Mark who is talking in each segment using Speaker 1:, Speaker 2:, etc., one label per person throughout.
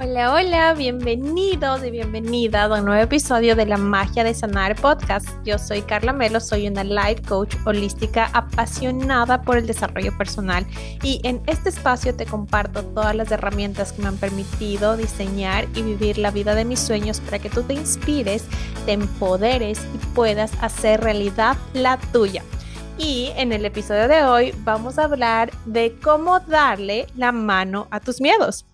Speaker 1: Hola, hola, bienvenidos y bienvenidas a un nuevo episodio de La Magia de Sanar Podcast. Yo soy Carla Melo, soy una life coach holística apasionada por el desarrollo personal y en este espacio te comparto todas las herramientas que me han permitido diseñar y vivir la vida de mis sueños para que tú te inspires, te empoderes y puedas hacer realidad la tuya. Y en el episodio de hoy vamos a hablar de cómo darle la mano a tus miedos.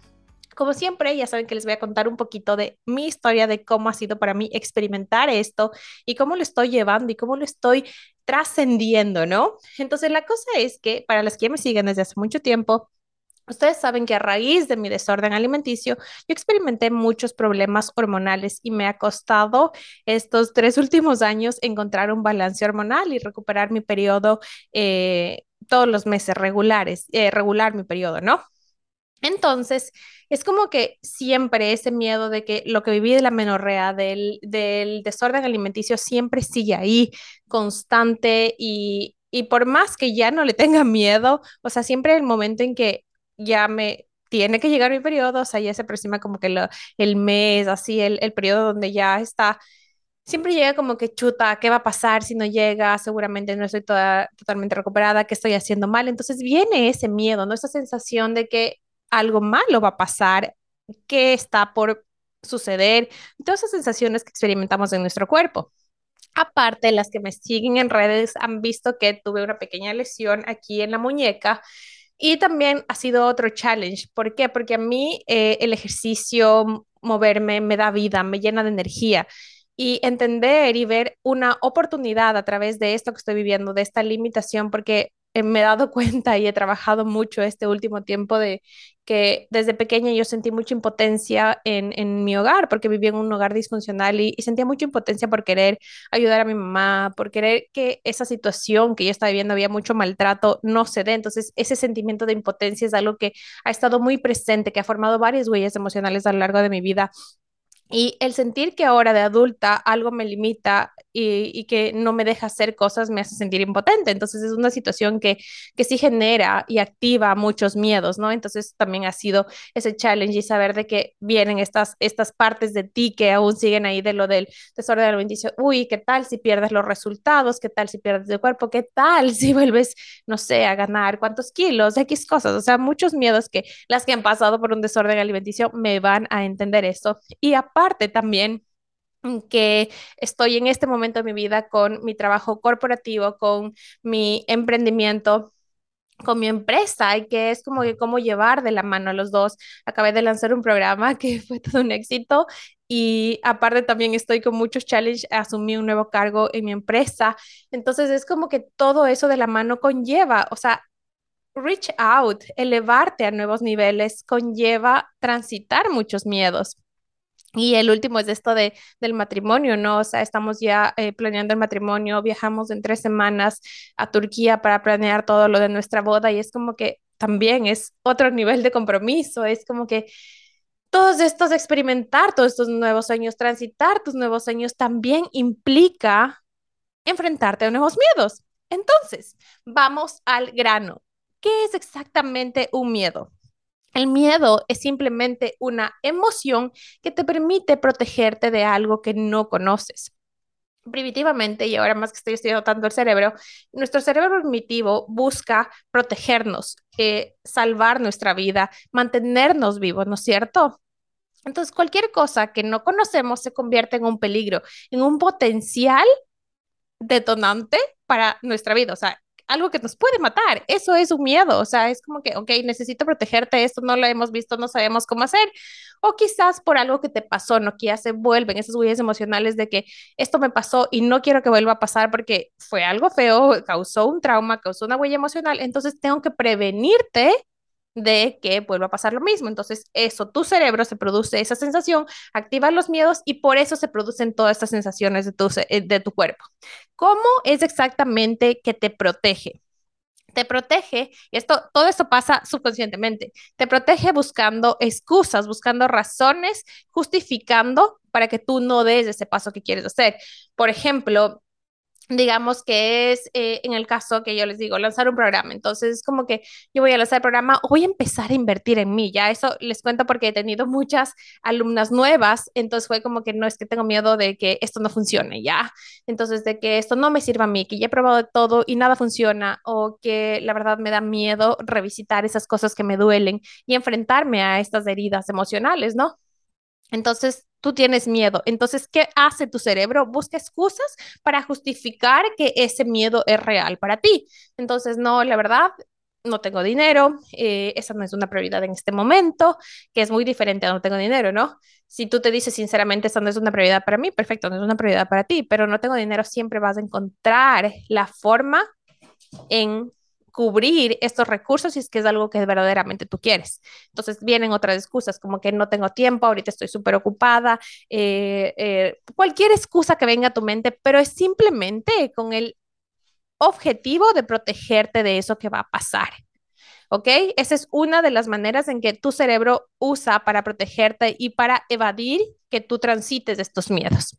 Speaker 1: Como siempre, ya saben que les voy a contar un poquito de mi historia, de cómo ha sido para mí experimentar esto y cómo lo estoy llevando y cómo lo estoy trascendiendo, ¿no? Entonces, la cosa es que para las que me siguen desde hace mucho tiempo, Ustedes saben que a raíz de mi desorden alimenticio, yo experimenté muchos problemas hormonales y me ha costado estos tres últimos años encontrar un balance hormonal y recuperar mi periodo eh, todos los meses regulares, eh, regular mi periodo, ¿no? Entonces, es como que siempre ese miedo de que lo que viví de la menorrea, del, del desorden alimenticio, siempre sigue ahí, constante y, y por más que ya no le tenga miedo, o sea, siempre el momento en que ya me tiene que llegar mi periodo, o sea, ya se aproxima como que lo, el mes, así, el, el periodo donde ya está siempre llega como que chuta, ¿qué va a pasar si no llega? Seguramente no estoy toda, totalmente recuperada, ¿qué estoy haciendo mal? Entonces viene ese miedo, ¿no? Esa sensación de que algo malo va a pasar, qué está por suceder, todas esas sensaciones que experimentamos en nuestro cuerpo. Aparte, las que me siguen en redes han visto que tuve una pequeña lesión aquí en la muñeca y también ha sido otro challenge. ¿Por qué? Porque a mí eh, el ejercicio, moverme, me da vida, me llena de energía. Y entender y ver una oportunidad a través de esto que estoy viviendo, de esta limitación, porque me he dado cuenta y he trabajado mucho este último tiempo de que desde pequeña yo sentí mucha impotencia en, en mi hogar, porque vivía en un hogar disfuncional y, sentía mucha impotencia por querer ayudar a mi mamá, por querer que esa situación que yo estaba viviendo, había mucho maltrato, no se dé. Entonces, ese sentimiento de impotencia es algo que ha estado muy presente, que ha formado varias huellas emocionales a lo largo de mi vida y el sentir que ahora de adulta algo me limita y, que no me deja hacer cosas me hace sentir impotente. Entonces es una situación que, que sí genera y activa muchos miedos, ¿no? Entonces también ha sido ese challenge y saber de que vienen estas, estas partes de ti que aún siguen ahí de lo del desorden alimenticio. Uy, ¿qué tal si pierdes los resultados? ¿Qué tal si pierdes el cuerpo? ¿Qué tal si vuelves, no sé, a ganar cuántos kilos? X cosas. O sea, muchos miedos que las que han pasado por un desorden alimenticio me van a entender esto. Y aparte, parte también que estoy en este momento de mi vida con mi trabajo corporativo, con mi emprendimiento, con mi empresa y que es como que cómo llevar de la mano a los dos. Acabé de lanzar un programa que fue todo un éxito y aparte también estoy con muchos challenges, asumí un nuevo cargo en mi empresa. Entonces es como que todo eso de la mano conlleva, o sea, reach out, elevarte a nuevos niveles conlleva transitar muchos miedos. Y el último es esto de, del matrimonio, ¿no? O sea, estamos ya eh, planeando el matrimonio, viajamos en tres semanas a Turquía para planear todo lo de nuestra boda y es como que también es otro nivel de compromiso, es como que todos estos experimentar, todos estos nuevos sueños, transitar tus nuevos sueños también implica enfrentarte a nuevos miedos. Entonces, vamos al grano. ¿Qué es exactamente un miedo? El miedo es simplemente una emoción que te permite protegerte de algo que no conoces. Primitivamente, y ahora más que estoy estudiando tanto el cerebro, nuestro cerebro primitivo busca protegernos, eh, salvar nuestra vida, mantenernos vivos, ¿no es cierto? Entonces, cualquier cosa que no conocemos se convierte en un peligro, en un potencial detonante para nuestra vida. O sea, algo que nos puede matar. Eso es un miedo, o sea, es como que, ok, necesito protegerte, esto no lo hemos visto, no sabemos cómo hacer. O quizás por algo que te pasó, ¿no? Que ya se vuelven esas huellas emocionales de que esto me pasó y no quiero que vuelva a pasar porque fue algo feo, causó un trauma, causó una huella emocional, entonces tengo que prevenirte de que vuelva a pasar lo mismo. Entonces, eso, tu cerebro se produce esa sensación, activa los miedos y por eso se producen todas estas sensaciones de tu, eh, de tu cuerpo. ¿Cómo es exactamente que te protege? Te protege, y esto, todo esto pasa subconscientemente, te protege buscando excusas, buscando razones, justificando para que tú no des ese paso que quieres hacer. Por ejemplo, digamos que es eh, en el caso que yo les digo, lanzar un programa. Entonces, es como que yo voy a lanzar el programa, voy a empezar a invertir en mí. Ya eso les cuento porque he tenido muchas alumnas nuevas. Entonces, fue como que no es que tengo miedo de que esto no funcione, ya. Entonces, de que esto no me sirva a mí, que ya he probado todo y nada funciona, o que la verdad me da miedo revisitar esas cosas que me duelen y enfrentarme a estas heridas emocionales, ¿no? Entonces, tú tienes miedo. Entonces, ¿qué hace tu cerebro? Busca excusas para justificar que ese miedo es real para ti. Entonces, no, la verdad, no tengo dinero, eh, esa no es una prioridad en este momento, que es muy diferente a no tengo dinero, ¿no? Si tú te dices sinceramente, esa no es una prioridad para mí, perfecto, no es una prioridad para ti, pero no tengo dinero, siempre vas a encontrar la forma en cubrir estos recursos si es que es algo que verdaderamente tú quieres. Entonces vienen otras excusas como que no tengo tiempo, ahorita estoy súper ocupada, eh, eh, cualquier excusa que venga a tu mente, pero es simplemente con el objetivo de protegerte de eso que va a pasar. ¿Ok? Esa es una de las maneras en que tu cerebro usa para protegerte y para evadir que tú transites estos miedos.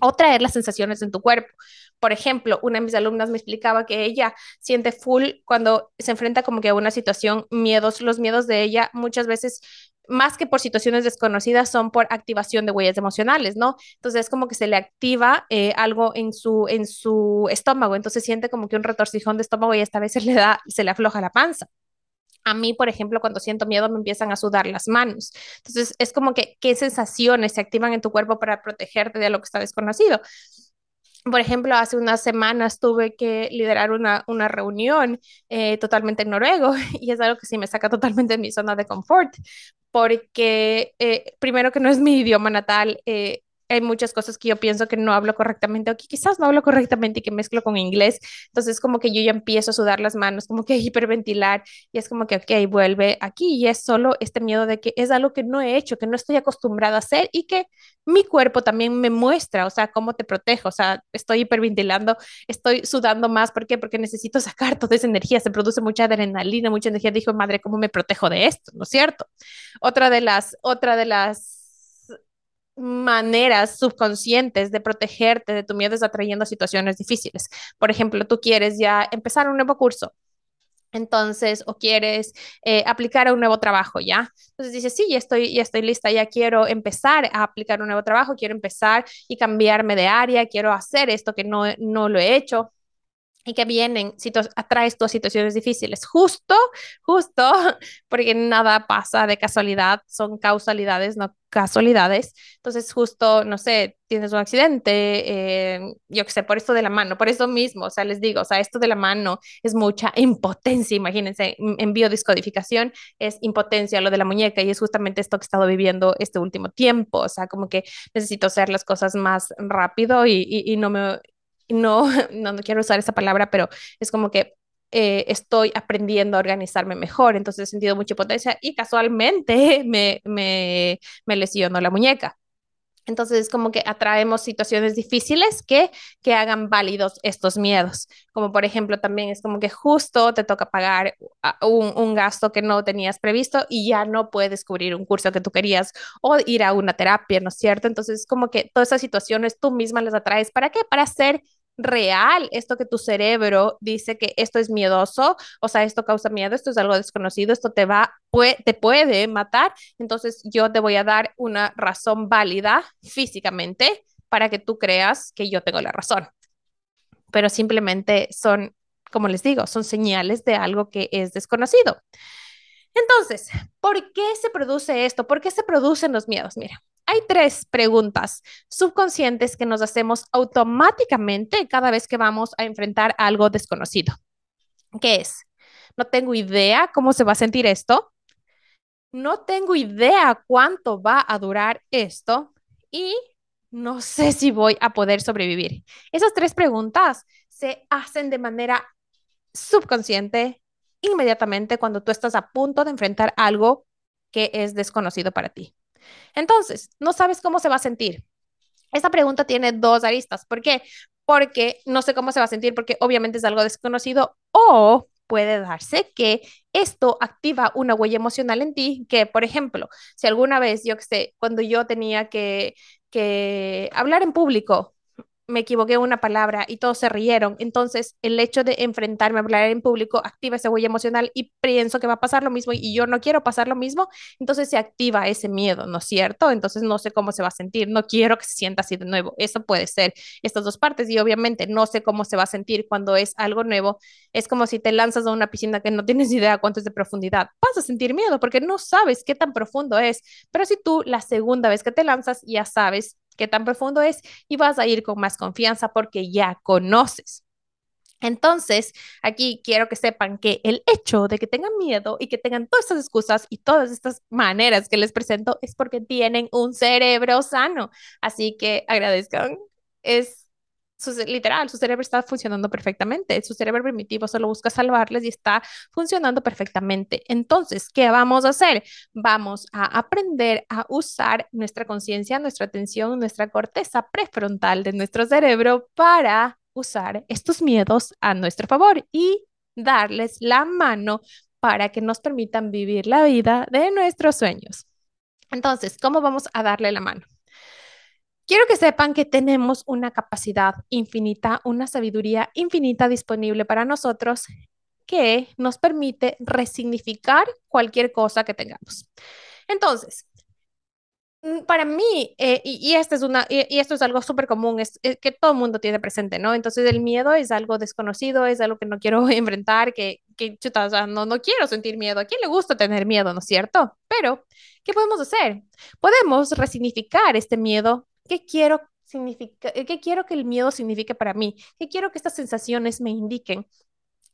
Speaker 1: O traer las sensaciones en tu cuerpo. Por ejemplo, una de mis alumnas me explicaba que ella siente full cuando se enfrenta como que a una situación, miedos, los miedos de ella muchas veces más que por situaciones desconocidas, son por activación de huellas emocionales, ¿no? Entonces es como que se le activa eh, algo en su, en su estómago, entonces siente como que un retorcijón de estómago y esta vez se le da, se le afloja la panza. A mí, por ejemplo, cuando siento miedo me empiezan a sudar las manos. Entonces es como que qué sensaciones se activan en tu cuerpo para protegerte de lo que está desconocido por ejemplo, hace unas semanas tuve que liderar una, una reunión eh, totalmente en noruego y es algo que sí me saca totalmente de mi zona de confort, porque eh, primero que no es mi idioma natal, eh, hay muchas cosas que yo pienso que no hablo correctamente o que quizás no hablo correctamente y que mezclo con inglés. Entonces, como que yo ya empiezo a sudar las manos, como que hiperventilar y es como que, ok, vuelve aquí y es solo este miedo de que es algo que no he hecho, que no estoy acostumbrada a hacer y que mi cuerpo también me muestra, o sea, cómo te protejo, o sea, estoy hiperventilando, estoy sudando más, ¿por qué? Porque necesito sacar toda esa energía, se produce mucha adrenalina, mucha energía. Dijo, madre, ¿cómo me protejo de esto? ¿No es cierto? Otra de las, otra de las maneras subconscientes de protegerte de tu miedo es atrayendo situaciones difíciles. Por ejemplo, tú quieres ya empezar un nuevo curso. Entonces, o quieres eh, aplicar a un nuevo trabajo, ¿ya? Entonces dices, sí, ya estoy, ya estoy lista, ya quiero empezar a aplicar un nuevo trabajo, quiero empezar y cambiarme de área, quiero hacer esto que no, no lo he hecho y que vienen, atraes tú situaciones difíciles, justo, justo, porque nada pasa de casualidad, son causalidades, no casualidades. Entonces, justo, no sé, tienes un accidente, eh, yo qué sé, por esto de la mano, por eso mismo, o sea, les digo, o sea, esto de la mano es mucha impotencia, imagínense, en biodiscodificación es impotencia lo de la muñeca y es justamente esto que he estado viviendo este último tiempo, o sea, como que necesito hacer las cosas más rápido y, y no me no, no, quiero usar esa palabra, pero es como que eh, estoy aprendiendo a organizarme mejor, entonces he sentido mucha potencia y casualmente me, me, me lesionó la muñeca. Entonces es como que atraemos situaciones difíciles que, que hagan válidos estos miedos. Como por ejemplo también es como que justo te toca pagar un, un, gasto que no tenías previsto y ya no puedes cubrir un curso que tú querías o ir a una terapia, ¿no es cierto? Entonces es como que todas esas situaciones tú misma las atraes. ¿Para qué? Para hacer real esto que tu cerebro dice que esto es miedoso, o sea, esto causa miedo, esto es algo desconocido, esto te va, te puede matar, entonces yo te voy a dar una razón válida físicamente para que tú creas que yo tengo la razón. Pero simplemente son, como les digo, son señales de algo que es desconocido. Entonces, ¿por qué se produce esto? ¿Por qué se producen los miedos? Mira, hay tres preguntas subconscientes que nos hacemos automáticamente cada vez que vamos a enfrentar algo desconocido. ¿Qué es? No tengo idea cómo se va a sentir esto. No tengo idea cuánto va a durar esto. Y no sé si voy a poder sobrevivir. Esas tres preguntas se hacen de manera subconsciente inmediatamente cuando tú estás a punto de enfrentar algo que es desconocido para ti. Entonces, no sabes cómo se va a sentir. Esta pregunta tiene dos aristas. ¿Por qué? Porque no sé cómo se va a sentir, porque obviamente es algo desconocido o puede darse que esto activa una huella emocional en ti, que por ejemplo, si alguna vez, yo que sé, cuando yo tenía que, que hablar en público, me equivoqué una palabra y todos se rieron. Entonces, el hecho de enfrentarme a hablar en público activa esa huella emocional y pienso que va a pasar lo mismo y yo no quiero pasar lo mismo, entonces se activa ese miedo, ¿no es cierto? Entonces, no sé cómo se va a sentir, no quiero que se sienta así de nuevo. Eso puede ser estas dos partes y obviamente no sé cómo se va a sentir cuando es algo nuevo. Es como si te lanzas a una piscina que no tienes idea cuánto es de profundidad. Vas a sentir miedo porque no sabes qué tan profundo es, pero si tú la segunda vez que te lanzas ya sabes qué tan profundo es y vas a ir con más confianza porque ya conoces. Entonces, aquí quiero que sepan que el hecho de que tengan miedo y que tengan todas estas excusas y todas estas maneras que les presento es porque tienen un cerebro sano. Así que agradezcan. Es literal, su cerebro está funcionando perfectamente. Su cerebro primitivo solo busca salvarles y está funcionando perfectamente. Entonces, ¿qué vamos a hacer? Vamos a aprender a usar nuestra conciencia, nuestra atención, nuestra corteza prefrontal de nuestro cerebro para usar estos miedos a nuestro favor y darles la mano para que nos permitan vivir la vida de nuestros sueños. Entonces, ¿cómo vamos a darle la mano? Quiero que sepan que tenemos una capacidad infinita, una sabiduría infinita disponible para nosotros que nos permite resignificar cualquier cosa que tengamos. Entonces, mm, para mí, eh, y, esto es una, y, esto es algo súper común, es, que todo el mundo tiene presente, ¿no? Entonces el miedo es algo desconocido, es algo que no quiero enfrentar, que, que chuta, o sea, no, no quiero sentir miedo. ¿A quién le gusta tener miedo, no es cierto? Pero, ¿qué podemos hacer? Podemos resignificar este miedo ¿Qué quiero, significa, ¿Qué quiero que el miedo signifique para mí? ¿Qué quiero que estas sensaciones me indiquen?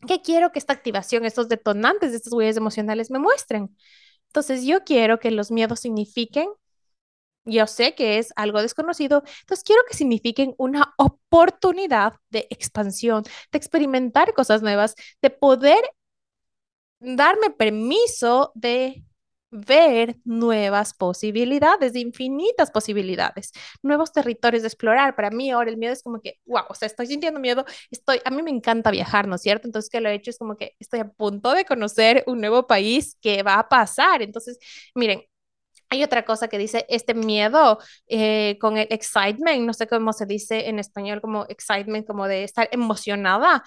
Speaker 1: ¿Qué quiero que esta activación, estos detonantes de estas huellas emocionales me muestren? Entonces, yo quiero que los miedos signifiquen, yo sé que es algo desconocido, entonces quiero que signifiquen una oportunidad de expansión, de experimentar cosas nuevas, de poder darme permiso de ver nuevas posibilidades, infinitas posibilidades, nuevos territorios de explorar. Para mí ahora el miedo es como que, wow, o sea, estoy sintiendo miedo, estoy, a mí me encanta viajar, ¿no es cierto? Entonces que lo he hecho es como que estoy a punto de conocer un nuevo país que va a pasar. Entonces, miren. Hay otra cosa que dice este miedo eh, con el excitement, no sé cómo se dice en español como excitement, como de estar emocionada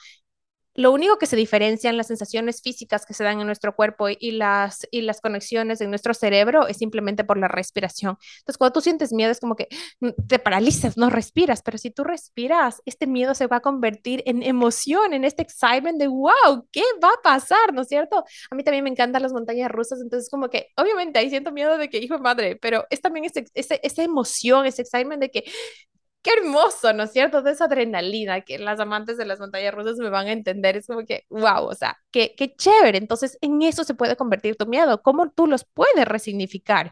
Speaker 1: lo único que se diferencian las sensaciones físicas que se dan en nuestro cuerpo y las, y las conexiones en nuestro cerebro es simplemente por la respiración. Entonces, cuando tú sientes miedo es como que mm, te paralizas, no respiras, pero si tú respiras, este miedo se va a convertir en emoción, en este excitement de, wow, ¿qué va a pasar? ¿No es cierto? A mí también me encantan las montañas rusas, entonces como que, obviamente ahí siento miedo de que, hijo de madre, pero es también ese, esa emoción, ese excitement de que qué hermoso, ¿no es cierto? De esa adrenalina que las amantes de las montañas rusas me van a entender. Es como que, wow, o sea, qué, qué chévere. Entonces, en eso se puede convertir tu miedo. ¿Cómo tú los puedes resignificar?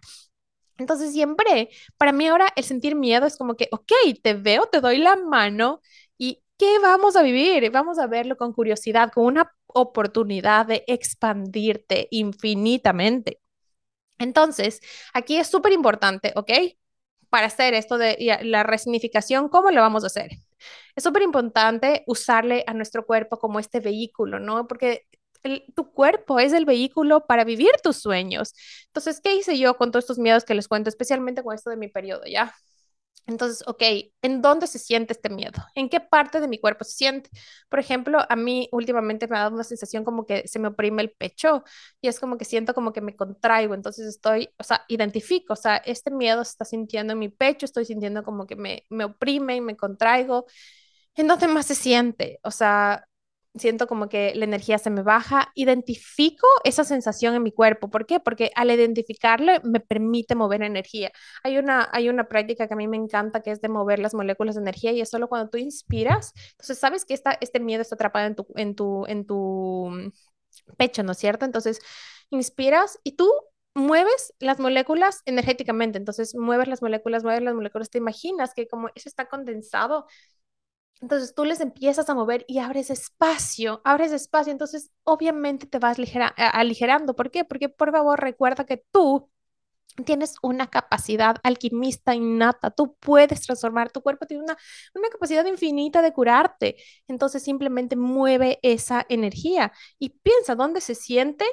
Speaker 1: Entonces, siempre, para mí ahora el sentir miedo es como que, ok, te veo, te doy la mano y ¿qué vamos a vivir? Vamos a verlo con curiosidad, con una oportunidad de expandirte infinitamente. Entonces, aquí es súper importante, ¿ok? Para hacer esto de la resignificación, ¿cómo lo vamos a hacer? Es súper importante usarle a nuestro cuerpo como este vehículo, ¿no? Porque tu cuerpo es el vehículo para vivir tus sueños. Entonces, ¿qué hice yo con todos estos miedos que les cuento, especialmente con esto de mi periodo, ya? Entonces, ok, ¿en dónde se siente este miedo? ¿En qué parte de mi cuerpo se siente? Por ejemplo, a mí últimamente me ha dado una sensación como que se me oprime el pecho y es como que siento como que me contraigo, entonces estoy, o sea, identifico, o sea, este miedo se está sintiendo en mi pecho, estoy sintiendo como que me, me oprime y me contraigo. ¿En dónde más se siente? O sea, siento como que la energía se me baja, identifico esa sensación en mi cuerpo. ¿Por qué? Porque al identificarlo me permite mover energía. Hay una, hay una práctica que a mí me encanta que es de mover las moléculas de energía y es solo cuando tú inspiras. Entonces, sabes que esta, este miedo está atrapado en tu, en tu, en tu pecho, ¿no es cierto? Entonces, inspiras y tú mueves las moléculas energéticamente, entonces mueves las moléculas, mueves las moléculas, te imaginas que como eso está condensado entonces tú les empiezas a mover y abres espacio, abres espacio, entonces obviamente te vas aligerando. ¿Por qué? Porque por favor recuerda que tú tienes una capacidad alquimista innata, tú puedes transformar, tu cuerpo tiene una, una capacidad infinita de curarte. Entonces simplemente mueve esa energía y piensa dónde se siente.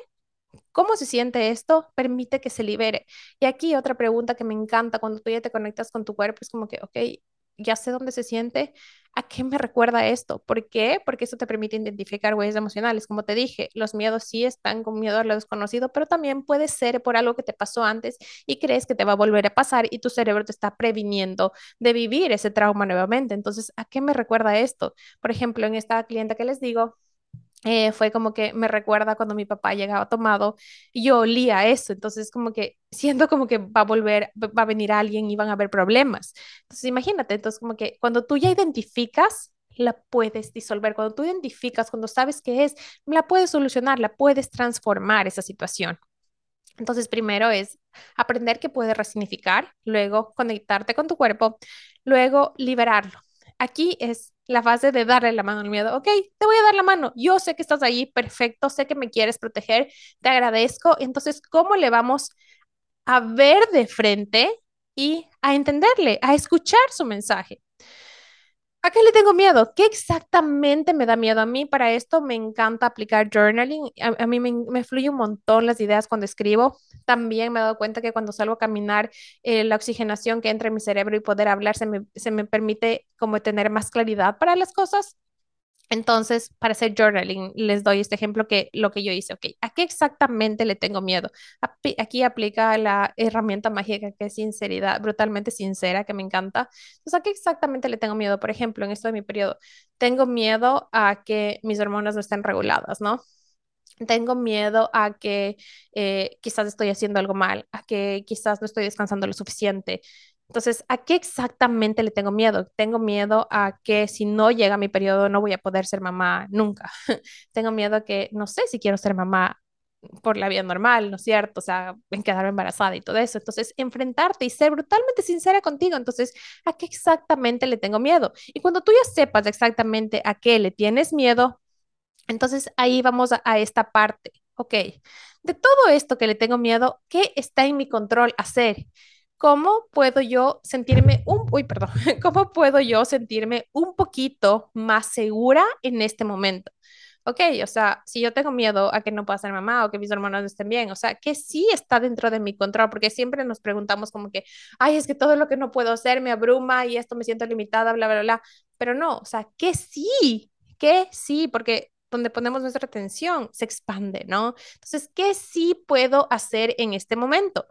Speaker 1: ¿Cómo se siente esto? Permite que se libere. Y aquí otra pregunta que me encanta cuando tú ya te conectas con tu cuerpo es como que, ok, ya sé dónde se siente, ¿a qué me recuerda esto? ¿Por qué? Porque eso te permite identificar huellas emocionales. Como te dije, los miedos sí están con miedo a lo desconocido, pero también puede ser por algo que te pasó antes y crees que te va a volver a pasar y tu cerebro te está previniendo de vivir ese trauma nuevamente. Entonces, ¿a qué me recuerda esto? Por ejemplo, en esta clienta que les digo, eh, fue como que me recuerda cuando mi papá llegaba tomado y yo olía eso, entonces como que siento como que va a volver, va a venir alguien y van a haber problemas. Entonces imagínate, entonces como que cuando tú ya identificas, la puedes disolver, cuando tú identificas, cuando sabes qué es, la puedes solucionar, la puedes transformar esa situación. Entonces, primero es aprender que puedes resignificar, luego conectarte con tu cuerpo, luego liberarlo. Aquí es la fase de darle la mano al miedo. Ok, te voy a dar la mano. Yo sé que estás ahí, perfecto, sé que me quieres proteger, te agradezco. Entonces, ¿cómo le vamos a ver de frente y a entenderle, a escuchar su mensaje? ¿A qué le tengo miedo? ¿Qué exactamente me da miedo? A mí para esto me encanta aplicar journaling. A, mí me, fluye un montón las ideas cuando escribo. También me he dado cuenta que cuando salgo a caminar, eh, la oxigenación que entra en mi cerebro y poder hablar se me, se me permite como tener más claridad para las cosas. Entonces, para hacer journaling, les doy este ejemplo que lo que yo hice, ok, ¿a qué exactamente le tengo miedo? Aquí aplica la herramienta mágica que es sinceridad, brutalmente sincera, que me encanta. Entonces, ¿a qué exactamente le tengo miedo? Por ejemplo, en esto de mi periodo, tengo miedo a que mis hormonas no estén reguladas, ¿no? Tengo miedo a que eh, quizás estoy haciendo algo mal, a que quizás no estoy descansando lo suficiente, entonces, ¿a qué exactamente le tengo miedo? Tengo miedo a que si no llega mi periodo no voy a poder ser mamá nunca. tengo miedo a que no sé si quiero ser mamá por la vía normal, ¿no es cierto? O sea, en quedarme embarazada y todo eso. Entonces, enfrentarte y ser brutalmente sincera contigo. Entonces, ¿a qué exactamente le tengo miedo? Y cuando tú ya sepas exactamente a qué le tienes miedo, entonces ahí vamos a, a esta parte. Ok, de todo esto que le tengo miedo, ¿qué está en mi control hacer? ¿Cómo puedo yo sentirme un, uy, perdón, cómo puedo yo sentirme un poquito más segura en este momento? Ok, o sea, si yo tengo miedo a que no pueda ser mamá o que mis hermanos no estén bien, o sea, que sí está dentro de mi control, porque siempre nos preguntamos como que, ay, es que todo lo que no puedo hacer me abruma y esto me siento limitada, bla, bla, bla, pero no, o sea, que sí, que sí, porque donde ponemos nuestra atención se expande, ¿no? Entonces, ¿qué sí puedo hacer en este momento?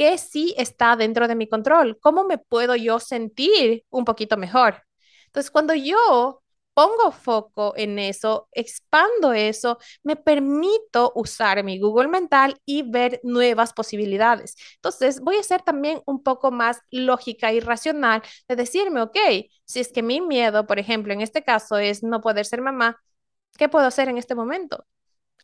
Speaker 1: ¿Qué sí está dentro de mi control? ¿Cómo me puedo yo sentir un poquito mejor? Entonces, cuando yo pongo foco en eso, expando eso, me permito usar mi Google mental y ver nuevas posibilidades. Entonces, voy a ser también un poco más lógica y racional de decirme, ok, si es que mi miedo, por ejemplo, en este caso es no poder ser mamá, ¿qué puedo hacer en este momento?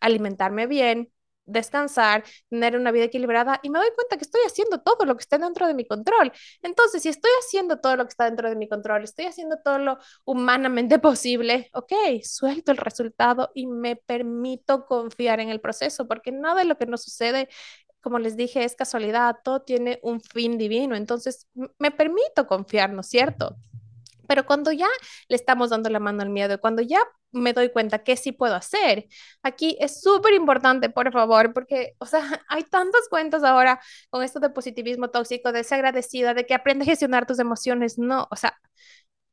Speaker 1: Alimentarme bien, descansar, tener una vida equilibrada y me doy cuenta que estoy haciendo todo lo que está dentro de mi control. Entonces, si estoy haciendo todo lo que está dentro de mi control, estoy haciendo todo lo humanamente posible, ok, suelto el resultado y me permito confiar en el proceso, porque nada de lo que nos sucede como les dije, es casualidad, todo tiene un fin divino, entonces me permito confiar, ¿no es cierto? Pero cuando ya le estamos dando la mano al miedo, cuando ya me doy cuenta que sí puedo hacer, aquí es súper importante, por favor, porque, o sea, hay tantas cuentas ahora con esto de positivismo tóxico, de ser agradecida, de que aprende a gestionar tus emociones. No, o sea,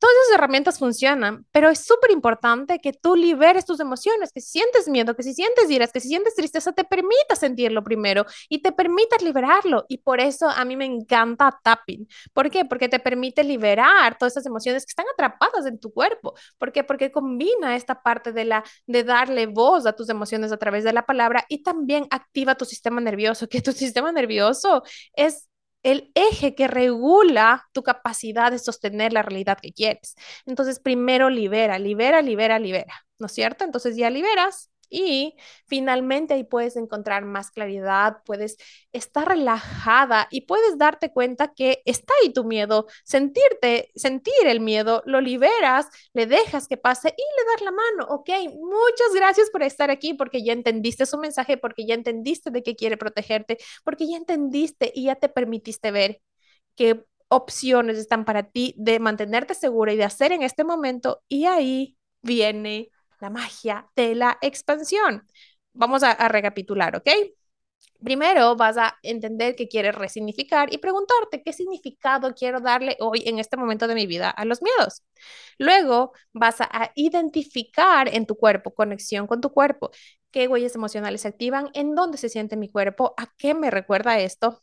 Speaker 1: Todas esas herramientas funcionan, pero es súper importante que tú liberes tus emociones, que si sientes miedo, que si sientes iras, que si sientes tristeza, te permitas sentirlo primero y te permitas liberarlo. Y por eso a mí me encanta tapping. ¿Por qué? Porque te permite liberar todas esas emociones que están atrapadas en tu cuerpo. ¿Por qué? Porque combina esta parte de, la, de darle voz a tus emociones a través de la palabra y también activa tu sistema nervioso, que tu sistema nervioso es el eje que regula tu capacidad de sostener la realidad que quieres. Entonces, primero libera, libera, libera, libera, ¿no es cierto? Entonces ya liberas y finalmente ahí puedes encontrar más claridad, puedes estar relajada y puedes darte cuenta que está ahí tu miedo, sentirte, sentir el miedo, lo liberas, le dejas que pase y le das la mano. Ok, muchas gracias por estar aquí porque ya entendiste su mensaje, porque ya entendiste de qué quiere protegerte, porque ya entendiste y ya te permitiste ver qué opciones están para ti de mantenerte segura y de hacer en este momento y ahí viene la magia de la expansión. Vamos a, recapitular, ¿ok? Primero vas a entender que quieres resignificar y preguntarte qué significado quiero darle hoy en este momento de mi vida a los miedos. Luego vas a identificar en tu cuerpo, conexión con tu cuerpo, qué huellas emocionales se activan, en dónde se siente mi cuerpo, a qué me recuerda esto.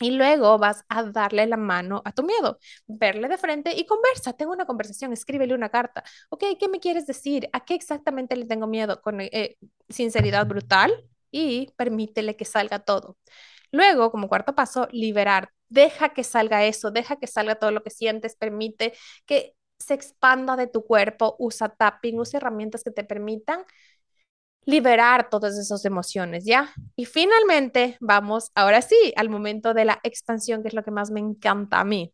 Speaker 1: Y luego vas a darle la mano a tu miedo, verle de frente y conversa. Tengo una conversación, escríbele una carta. Ok, ¿qué me quieres decir? ¿A qué exactamente le tengo miedo? Con eh, sinceridad brutal y permítele que salga todo. Luego, como cuarto paso, liberar. Deja que salga eso, deja que salga todo lo que sientes, permite que se expanda de tu cuerpo, usa tapping, usa herramientas que te permitan liberar todas esas emociones, ¿ya? Y finalmente, vamos ahora sí al momento de la expansión, que es lo que más me encanta a mí.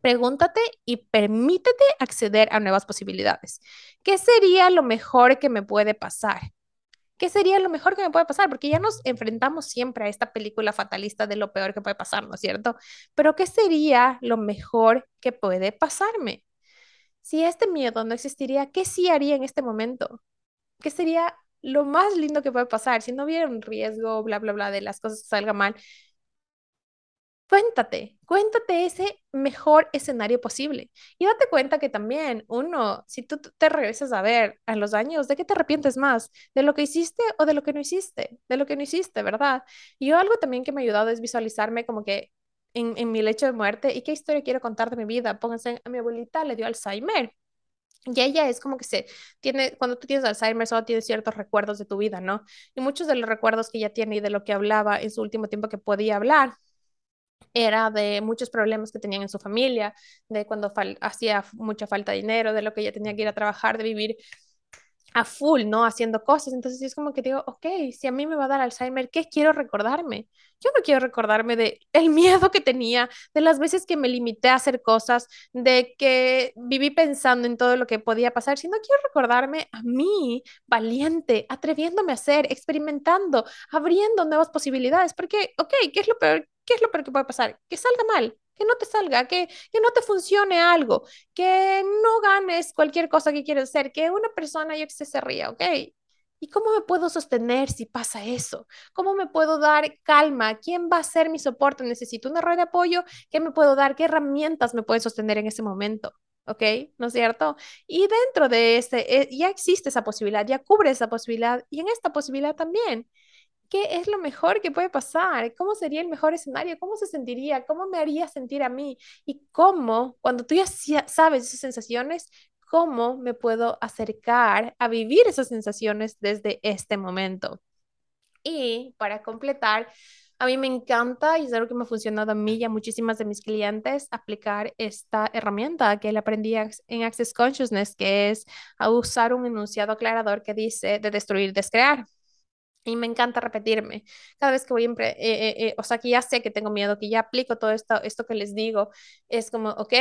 Speaker 1: Pregúntate y permítete acceder a nuevas posibilidades. ¿Qué sería lo mejor que me puede pasar? ¿Qué sería lo mejor que me puede pasar? Porque ya nos enfrentamos siempre a esta película fatalista de lo peor que puede pasar, ¿no es cierto? Pero ¿qué sería lo mejor que puede pasarme? Si este miedo no existiría, ¿qué sí haría en este momento? ¿Qué sería lo más lindo que puede pasar? Si no hubiera un riesgo, bla, bla, bla, de las cosas que salgan mal, Cuéntate, cuéntate ese mejor escenario posible y date cuenta que también uno, si tú te regresas a ver a los años, ¿de qué te arrepientes más? ¿De lo que hiciste o de lo que no hiciste? De lo que no hiciste, ¿verdad? Y yo algo también que me ha ayudado es visualizarme como que en, en mi lecho de muerte y qué historia quiero contar de mi vida. Pónganse, a mi abuelita le dio Alzheimer. Y ella es como que se tiene, cuando tú tienes Alzheimer, solo tienes ciertos recuerdos de tu vida, ¿no? Y muchos de los recuerdos que ella tiene y de lo que hablaba en su último tiempo que podía hablar, era de muchos problemas que tenían en su familia, de cuando hacía mucha falta de dinero, de lo que ella tenía que ir a trabajar, de vivir a full, ¿no? Haciendo cosas. Entonces es como que digo, ok, si a mí me va a dar Alzheimer, ¿qué quiero recordarme? Yo no quiero recordarme de el miedo que tenía, de las veces que me limité a hacer cosas, de que viví pensando en todo lo que podía pasar, sino quiero recordarme a mí, valiente, atreviéndome a hacer, experimentando, abriendo nuevas posibilidades, porque, ok, ¿qué es lo peor? ¿Qué es lo peor que puede pasar? Que salga mal, que no te salga, que, que no te funcione algo, que no ganes cualquier cosa que quieres hacer, que una persona yo que se ría, ¿ok? ¿Y cómo me puedo sostener si pasa eso? ¿Cómo me puedo dar calma? ¿Quién va a ser mi soporte? ¿Necesito una red de apoyo? ¿Qué me puedo dar? ¿Qué herramientas me pueden sostener en ese momento? ¿Ok? ¿No es cierto? Y dentro de ese, eh, ya existe esa posibilidad, ya cubre esa posibilidad y en esta posibilidad también ¿Qué es lo mejor que puede pasar? ¿Cómo sería el mejor escenario? ¿Cómo se sentiría? ¿Cómo me haría sentir a mí? Y cómo, cuando tú ya sabes esas sensaciones, cómo me puedo acercar a vivir esas sensaciones desde este momento. Y para completar, a mí me encanta y es algo que me ha funcionado a mí y a muchísimas de mis clientes aplicar esta herramienta que le aprendí en Access Consciousness, que es a usar un enunciado aclarador que dice de destruir, descrear. Y me encanta repetirme. Cada vez que voy, eh, eh, eh, o sea, que ya sé que tengo miedo, que ya aplico todo esto, esto que les digo, es como, ok,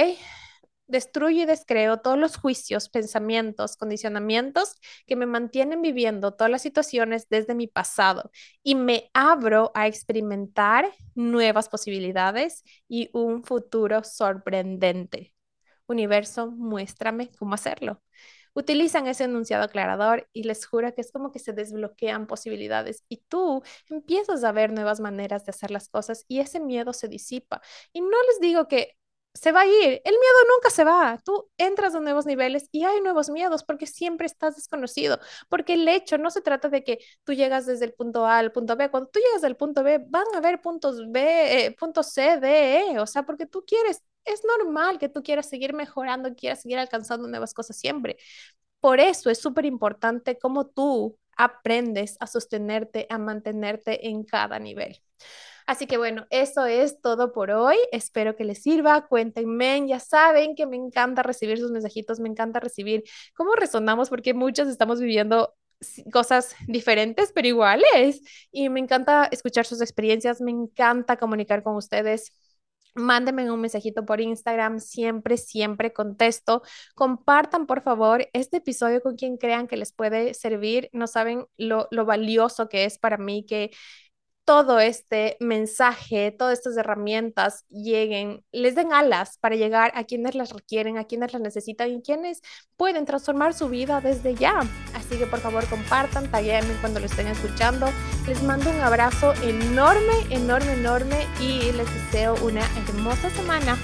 Speaker 1: destruyo y descreo todos los juicios, pensamientos, condicionamientos que me mantienen viviendo todas las situaciones desde mi pasado y me abro a experimentar nuevas posibilidades y un futuro sorprendente. Universo, muéstrame cómo hacerlo utilizan ese enunciado aclarador y les juro que es como que se desbloquean posibilidades y tú empiezas a ver nuevas maneras de hacer las cosas y ese miedo se disipa. Y no les digo que se va a ir, el miedo nunca se va, tú entras a nuevos niveles y hay nuevos miedos porque siempre estás desconocido, porque el hecho no se trata de que tú llegas desde el punto A al punto B, cuando tú llegas del punto B van a haber puntos B, eh, puntos C, D, E, o sea, porque tú quieres es normal que tú quieras seguir mejorando, quieras seguir alcanzando nuevas cosas siempre. Por eso es súper importante cómo tú aprendes a sostenerte, a mantenerte en cada nivel. Así que bueno, eso es todo por hoy. Espero que les sirva. Cuéntenme, ya saben que me encanta recibir sus mensajitos, me encanta recibir cómo resonamos porque muchos estamos viviendo cosas diferentes pero iguales y me encanta escuchar sus experiencias, me encanta comunicar con ustedes Mándenme un mensajito por Instagram, siempre, siempre contesto. Compartan, por favor, este episodio con quien crean que les puede servir. No saben lo, lo valioso que es para mí que todo este mensaje, todas estas herramientas lleguen, les den alas para llegar a quienes las requieren, a quienes las necesitan y quienes pueden transformar su vida desde ya. Así que por favor compartan, taguenme cuando lo estén escuchando. Les mando un abrazo enorme, enorme, enorme y les deseo una hermosa semana.